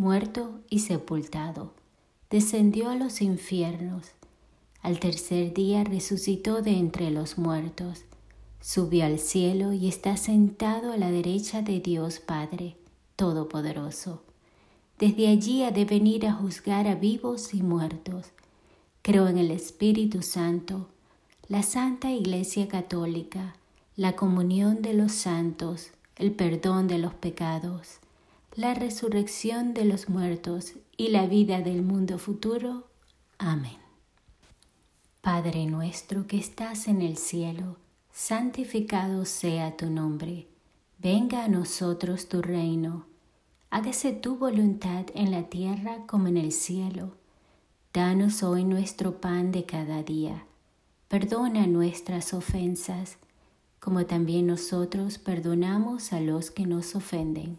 muerto y sepultado, descendió a los infiernos. Al tercer día resucitó de entre los muertos, subió al cielo y está sentado a la derecha de Dios Padre Todopoderoso. Desde allí ha de venir a juzgar a vivos y muertos. Creo en el Espíritu Santo, la Santa Iglesia Católica, la comunión de los santos, el perdón de los pecados la resurrección de los muertos y la vida del mundo futuro. Amén. Padre nuestro que estás en el cielo, santificado sea tu nombre, venga a nosotros tu reino, hágase tu voluntad en la tierra como en el cielo. Danos hoy nuestro pan de cada día, perdona nuestras ofensas, como también nosotros perdonamos a los que nos ofenden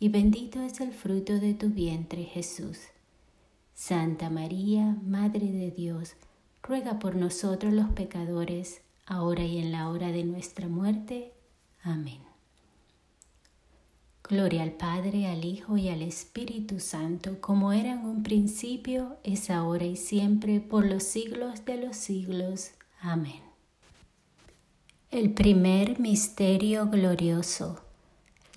y bendito es el fruto de tu vientre Jesús. Santa María, Madre de Dios, ruega por nosotros los pecadores, ahora y en la hora de nuestra muerte. Amén. Gloria al Padre, al Hijo y al Espíritu Santo, como era en un principio, es ahora y siempre, por los siglos de los siglos. Amén. El primer misterio glorioso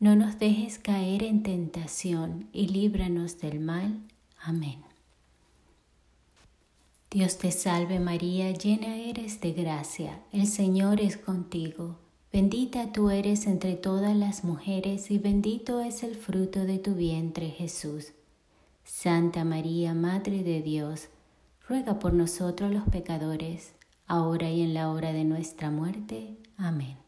no nos dejes caer en tentación y líbranos del mal. Amén. Dios te salve María, llena eres de gracia, el Señor es contigo. Bendita tú eres entre todas las mujeres y bendito es el fruto de tu vientre Jesús. Santa María, Madre de Dios, ruega por nosotros los pecadores, ahora y en la hora de nuestra muerte. Amén.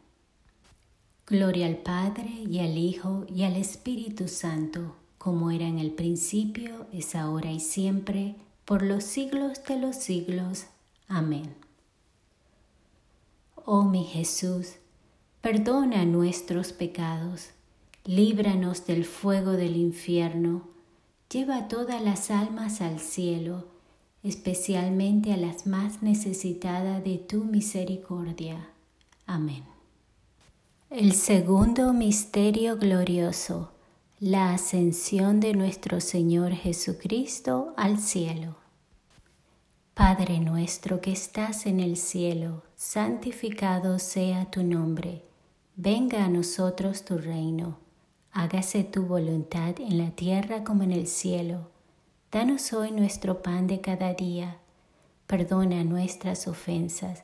Gloria al Padre y al Hijo y al Espíritu Santo, como era en el principio, es ahora y siempre, por los siglos de los siglos. Amén. Oh mi Jesús, perdona nuestros pecados, líbranos del fuego del infierno, lleva todas las almas al cielo, especialmente a las más necesitadas de tu misericordia. Amén. El segundo misterio glorioso, la ascensión de nuestro Señor Jesucristo al cielo. Padre nuestro que estás en el cielo, santificado sea tu nombre. Venga a nosotros tu reino. Hágase tu voluntad en la tierra como en el cielo. Danos hoy nuestro pan de cada día. Perdona nuestras ofensas,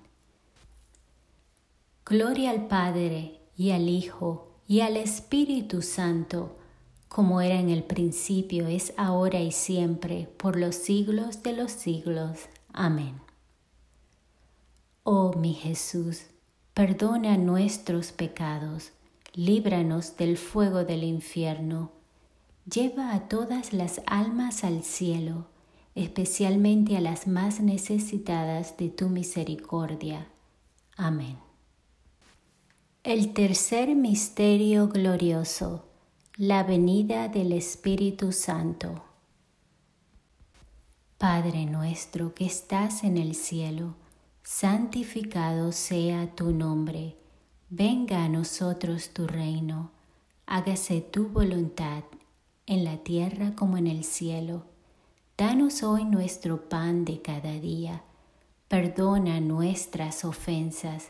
Gloria al Padre y al Hijo y al Espíritu Santo, como era en el principio, es ahora y siempre, por los siglos de los siglos. Amén. Oh mi Jesús, perdona nuestros pecados, líbranos del fuego del infierno, lleva a todas las almas al cielo, especialmente a las más necesitadas de tu misericordia. Amén. El tercer misterio glorioso, la venida del Espíritu Santo. Padre nuestro que estás en el cielo, santificado sea tu nombre, venga a nosotros tu reino, hágase tu voluntad en la tierra como en el cielo. Danos hoy nuestro pan de cada día, perdona nuestras ofensas,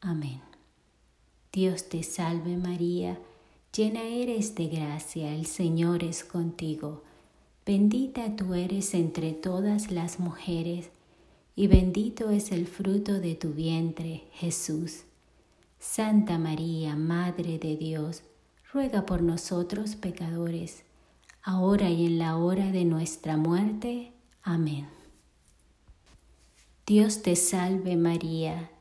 Amén. Dios te salve María, llena eres de gracia, el Señor es contigo. Bendita tú eres entre todas las mujeres, y bendito es el fruto de tu vientre, Jesús. Santa María, Madre de Dios, ruega por nosotros pecadores, ahora y en la hora de nuestra muerte. Amén. Dios te salve María,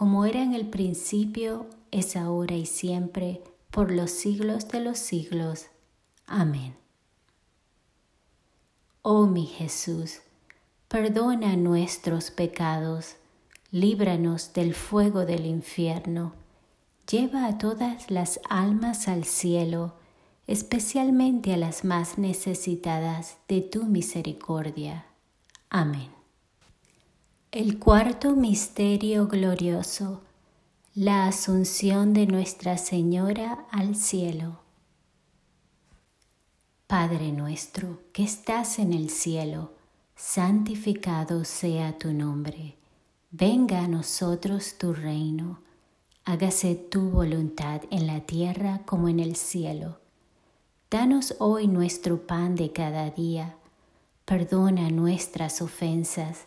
como era en el principio, es ahora y siempre, por los siglos de los siglos. Amén. Oh mi Jesús, perdona nuestros pecados líbranos del fuego del infierno, lleva a todas las almas al cielo, especialmente a las más necesitadas de tu misericordia. Amén. El cuarto misterio glorioso, la asunción de Nuestra Señora al cielo. Padre nuestro que estás en el cielo, santificado sea tu nombre Venga a nosotros tu reino, hágase tu voluntad en la tierra como en el cielo. Danos hoy nuestro pan de cada día, perdona nuestras ofensas,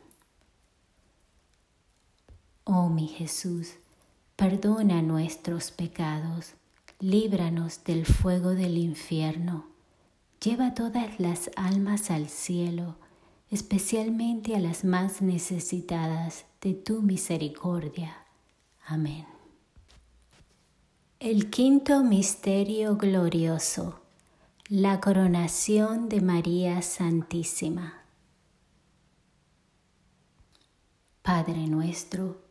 Oh mi Jesús, perdona nuestros pecados, líbranos del fuego del infierno, lleva todas las almas al cielo, especialmente a las más necesitadas de tu misericordia. Amén. El quinto misterio glorioso, la coronación de María Santísima. Padre nuestro,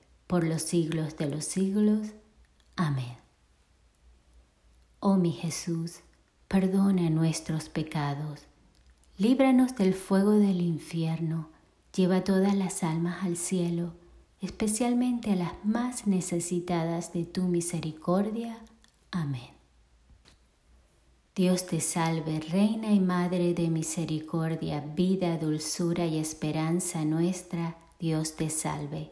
por los siglos de los siglos. Amén. Oh mi Jesús, perdona nuestros pecados Líbranos del fuego del infierno, lleva todas las almas al cielo, especialmente a las más necesitadas de tu misericordia. Amén. Dios te salve, Reina y Madre de misericordia, vida, dulzura y esperanza nuestra, Dios te salve.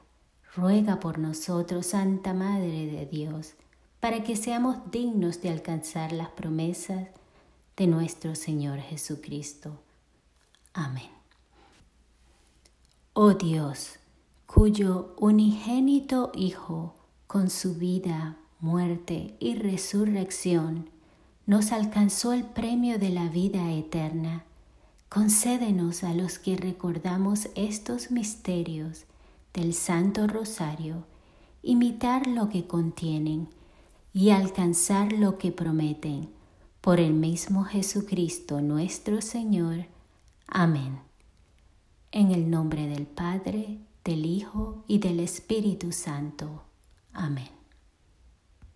ruega por nosotros, Santa Madre de Dios, para que seamos dignos de alcanzar las promesas de nuestro Señor Jesucristo Amén. Oh Dios, cuyo unigénito Hijo, con su vida, muerte y resurrección, nos alcanzó el premio de la vida eterna, concédenos a los que recordamos estos misterios del Santo Rosario, imitar lo que contienen y alcanzar lo que prometen, por el mismo Jesucristo nuestro Señor, Amén. En el nombre del Padre, del Hijo y del Espíritu Santo. Amén.